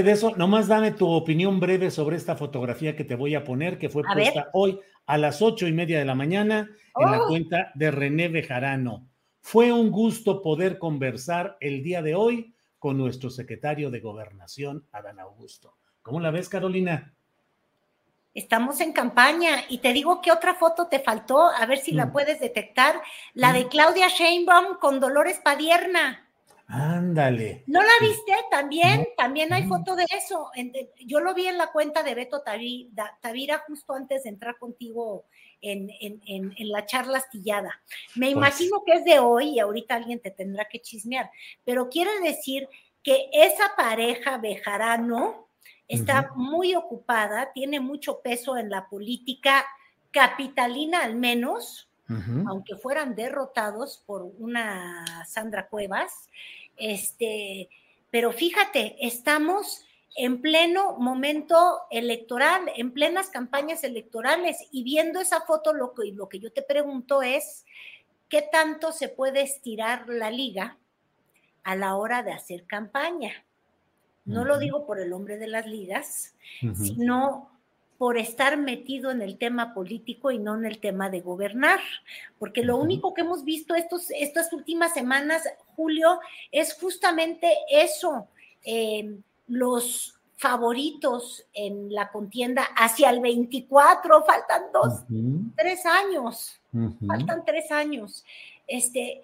De eso, nomás dame tu opinión breve sobre esta fotografía que te voy a poner, que fue A puesta ver. hoy a las ocho y media de la mañana en la Oh. cuenta de René Bejarano. Fue un gusto poder conversar el día de hoy con nuestro secretario de Gobernación, Adán Augusto. ¿Cómo la ves, Carolina? Estamos en campaña y te digo que otra foto te faltó, a ver si la Mm. puedes detectar, la de Claudia Sheinbaum con Dolores Padierna. Ándale. ¿No la viste? También, No. también hay foto de eso. Yo lo vi en la cuenta de Beto Tavira justo antes de entrar contigo en, en- en- en la charla astillada. Me Pues. imagino que es de hoy y ahorita alguien te tendrá que chismear, pero quiere decir que esa pareja Bejarano está muy ocupada, tiene mucho peso en la política capitalina al menos, Aunque fueran derrotados por una Sandra Cuevas, este, pero fíjate, estamos en pleno momento electoral, en plenas campañas electorales, y viendo esa foto, lo que, lo que yo te pregunto es, ¿qué tanto se puede estirar la liga a la hora de hacer campaña? No lo digo por el hombre de las ligas, sino por estar metido en el tema político y no en el tema de gobernar. Porque lo único que hemos visto estos, estas últimas semanas, Julio, es justamente eso, eh, los favoritos en la contienda hacia el 24, faltan dos, tres años. Faltan tres años. Este,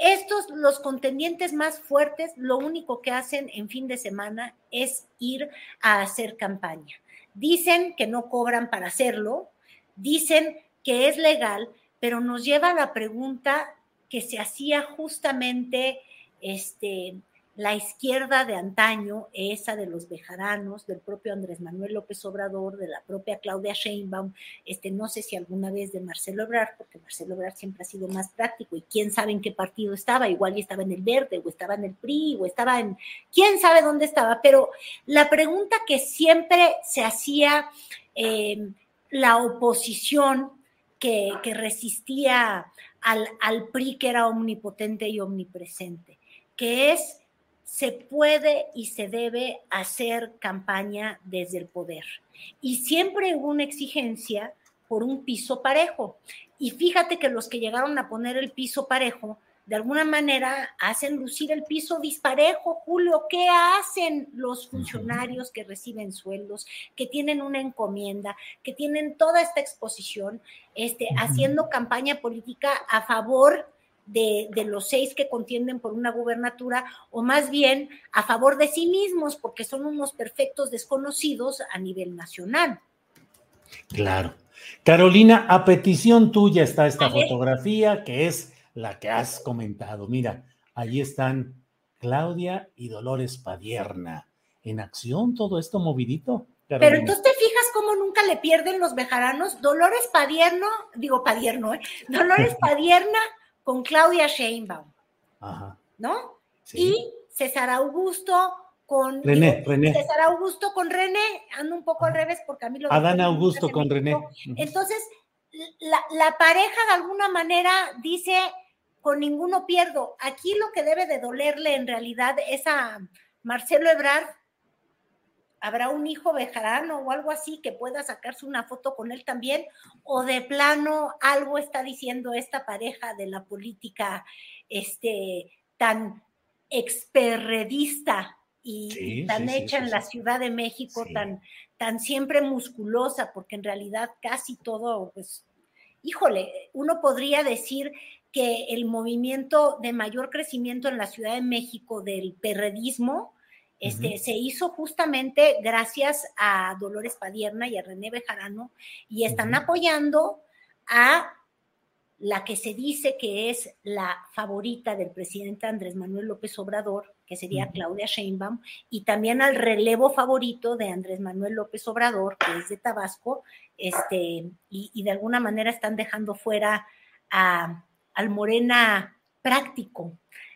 estos, los contendientes más fuertes, lo único que hacen en fin de semana es ir a hacer campaña. Dicen que no cobran para hacerlo, dicen que es legal, pero nos lleva a la pregunta que se hacía justamente este, la izquierda de antaño, esa de los bejaranos, del propio Andrés Manuel López Obrador, de la propia Claudia Sheinbaum, este, no sé si alguna vez de Marcelo Ebrard, porque Marcelo Ebrard siempre ha sido más práctico y quién sabe en qué partido estaba, igual y estaba en el Verde, o estaba en el PRI, o estaba en, quién sabe dónde estaba, pero la pregunta que siempre se hacía eh, la oposición que, que resistía al, al PRI que era omnipotente y omnipresente, que es se puede y se debe hacer campaña desde el poder. Y siempre hubo una exigencia por un piso parejo. Y fíjate que los que llegaron a poner el piso parejo, de alguna manera hacen lucir el piso disparejo. Julio, ¿qué hacen los funcionarios que reciben sueldos, que tienen una encomienda, que tienen toda esta exposición, este, haciendo campaña política a favor de, de, los seis que contienden por una gubernatura, o más bien a favor de sí mismos, porque son unos perfectos desconocidos a nivel nacional. Claro. Carolina, a petición tuya está esta A ver. fotografía, que es la que has comentado. Mira, allí están Claudia y Dolores Padierna. En acción, todo esto movidito. Pero entonces te fijas cómo nunca le pierden los bejaranos. Dolores Padierno, digo Padierno, ¿eh? Dolores Padierna con Claudia Sheinbaum, Ajá. ¿no? Sí. Y César Augusto con René, digo, René. César Augusto con René, ando un poco al revés porque a mí lo Adán Augusto con René. Entonces, la, la pareja de alguna manera dice, con ninguno pierdo. Aquí lo que debe de dolerle en realidad es a Marcelo Ebrard, habrá un hijo bejarano o algo así que pueda sacarse una foto con él también, o de plano algo está diciendo esta pareja de la política este, tan experredista y, tan hecha en la Ciudad de México, tan, tan siempre musculosa, porque en realidad casi todo, pues, híjole, uno podría decir que el movimiento de mayor crecimiento en la Ciudad de México del perredismo, este, se hizo justamente gracias a Dolores Padierna y a René Bejarano y están apoyando a la que se dice que es la favorita del presidente Andrés Manuel López Obrador, que sería Claudia Sheinbaum, y también al relevo favorito de Andrés Manuel López Obrador, que es de Tabasco, este, y, de alguna manera están dejando fuera al Morena práctico,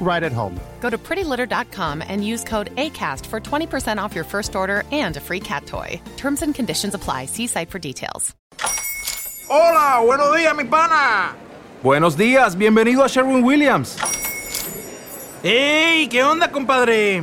right at home. Go to prettylitter.com and use code ACAST for 20% off your first order and a free cat toy. Terms and conditions apply. See site for details. Hola, buenos días, mi pana. Buenos días, bienvenido a Sherwin Williams. ¡Ey! ¿Qué onda, compadre?